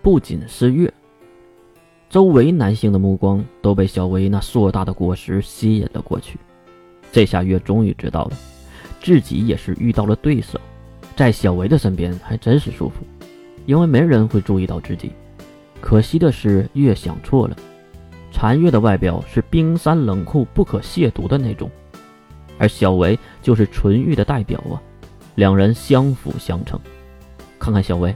不仅是月，周围男性的目光都被小薇那硕大的果实吸引了过去。这下月终于知道了，自己也是遇到了对手，在小薇的身边还真是舒服，因为没人会注意到自己。可惜的是，月想错了，残月的外表是冰山冷酷、不可亵渎的那种，而小薇就是纯欲的代表啊，两人相辅相成。看看小薇，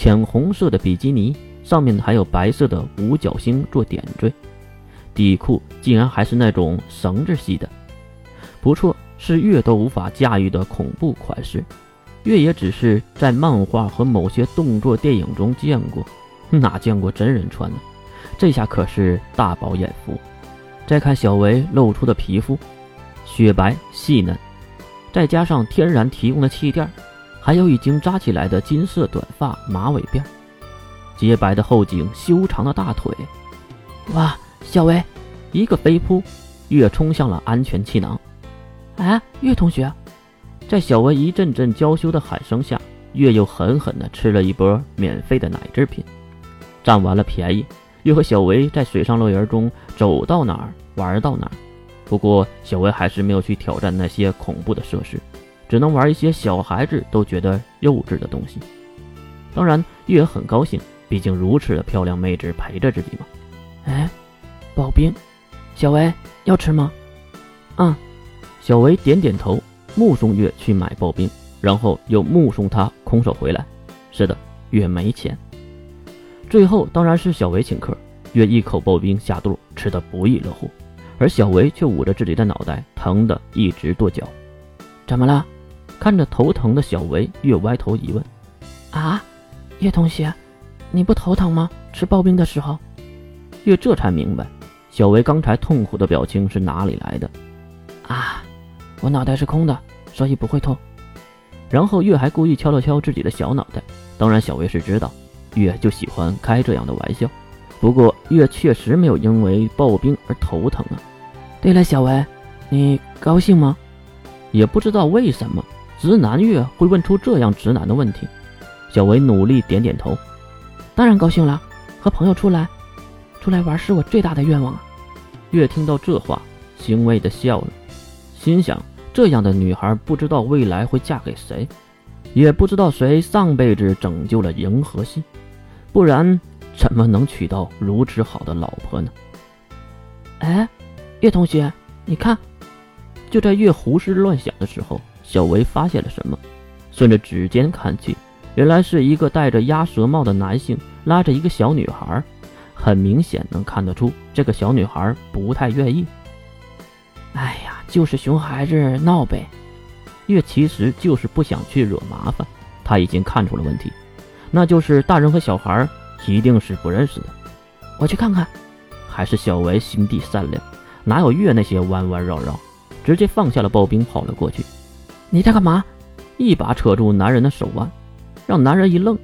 浅红色的比基尼。上面还有白色的五角星做点缀，底裤竟然还是那种绳子系的，不错，是月都无法驾驭的恐怖款式。月也只是在漫画和某些动作电影中见过，哪见过真人穿呢？这下可是大饱眼福。再看小维露出的皮肤，雪白细嫩，再加上天然提供的气垫，还有已经扎起来的金色短发马尾辫。洁白的后颈，修长的大腿，哇！小薇一个飞扑，月冲向了安全气囊。哎，月同学，在小薇一阵阵娇羞的喊声下，月又狠狠地吃了一波免费的奶制品。占完了便宜，月和小薇在水上乐园中走到哪儿玩到哪儿。不过，小薇还是没有去挑战那些恐怖的设施，只能玩一些小孩子都觉得幼稚的东西。当然，月很高兴。毕竟如此的漂亮妹子陪着自己嘛。哎，刨冰，小维要吃吗？嗯，小维点点头，目送月去买刨冰，然后又目送他空手回来。是的，月没钱。最后当然是小维请客，月一口刨冰下肚，吃得不亦乐乎，而小维却捂着自己的脑袋，疼得一直跺脚。怎么了？看着头疼的小维，月歪头一问：啊，月同学。你不头疼吗？吃刨冰的时候，月这才明白，小维刚才痛苦的表情是哪里来的。啊，我脑袋是空的，所以不会痛。然后月还故意敲了敲自己的小脑袋。当然，小维是知道，月就喜欢开这样的玩笑。不过，月确实没有因为刨冰而头疼啊。对了，小维，你高兴吗？也不知道为什么，直男月会问出这样直男的问题。小维努力点点头。当然高兴了，和朋友出来，出来玩是我最大的愿望啊！月听到这话，欣慰的笑了，心想：这样的女孩不知道未来会嫁给谁，也不知道谁上辈子拯救了银河系，不然怎么能娶到如此好的老婆呢？哎，月同学，你看，就在月胡思乱想的时候，小维发现了什么，顺着指尖看去。原来是一个戴着鸭舌帽的男性拉着一个小女孩，很明显能看得出这个小女孩不太愿意。哎呀，就是熊孩子闹呗。月其实就是不想去惹麻烦，他已经看出了问题，那就是大人和小孩一定是不认识的。我去看看。还是小维心地善良，哪有月那些弯弯绕绕，直接放下了刨冰跑了过去。你在干嘛？一把扯住男人的手腕。让男人一愣，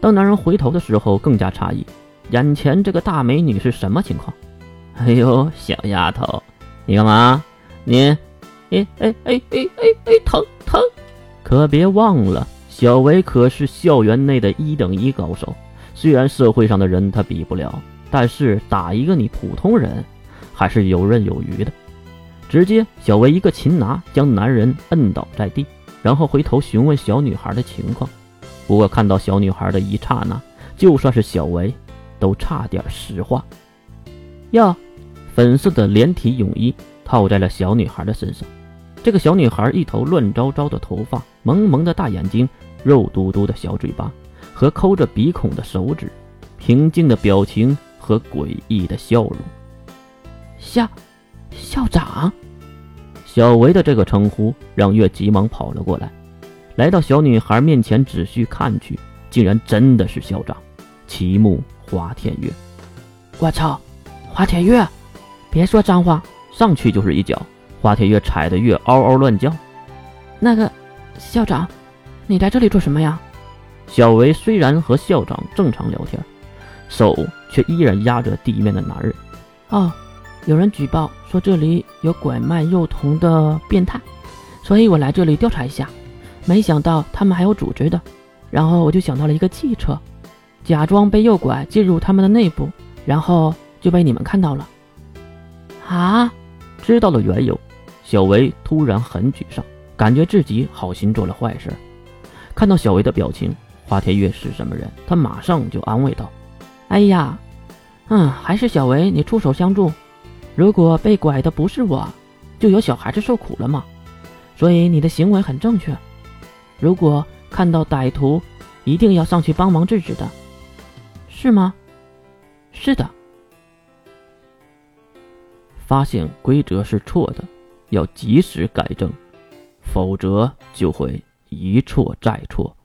当男人回头的时候，更加诧异，眼前这个大美女是什么情况？哎呦，小丫头，你干嘛？你，哎哎哎哎哎哎，疼疼！可别忘了，小维可是校园内的一等一高手，虽然社会上的人他比不了，但是打一个你普通人，还是游刃有余的。直接，小维一个擒拿将男人摁倒在地，然后回头询问小女孩的情况。不过看到小女孩的一刹那，就算是小维，都差点石化。呀，粉色的连体泳衣套在了小女孩的身上。这个小女孩一头乱糟糟的头发，萌萌的大眼睛，肉嘟嘟的小嘴巴和抠着鼻孔的手指，平静的表情和诡异的笑容。校校长，小维的这个称呼让月急忙跑了过来。来到小女孩面前，仔细看去，竟然真的是校长，齐木花田月。我操，花田月，别说脏话，上去就是一脚。花田月踩得月嗷嗷乱叫。那个校长，你在这里做什么呀？小维虽然和校长正常聊天，手却依然压着地面的男人。哦，有人举报说这里有拐卖幼童的变态，所以我来这里调查一下。没想到他们还有组织的，然后我就想到了一个计策。假装被诱拐进入他们的内部，然后就被你们看到了。啊！知道了缘由，小维突然很沮丧，感觉自己好心做了坏事。看到小维的表情，花田月是什么人？他马上就安慰道：“哎呀，嗯，还是小维你出手相助。如果被拐的不是我，就有小孩子受苦了嘛。所以你的行为很正确。如果看到歹徒，一定要上去帮忙制止的，是吗？是的。发现规则是错的，要及时改正，否则就会一错再错。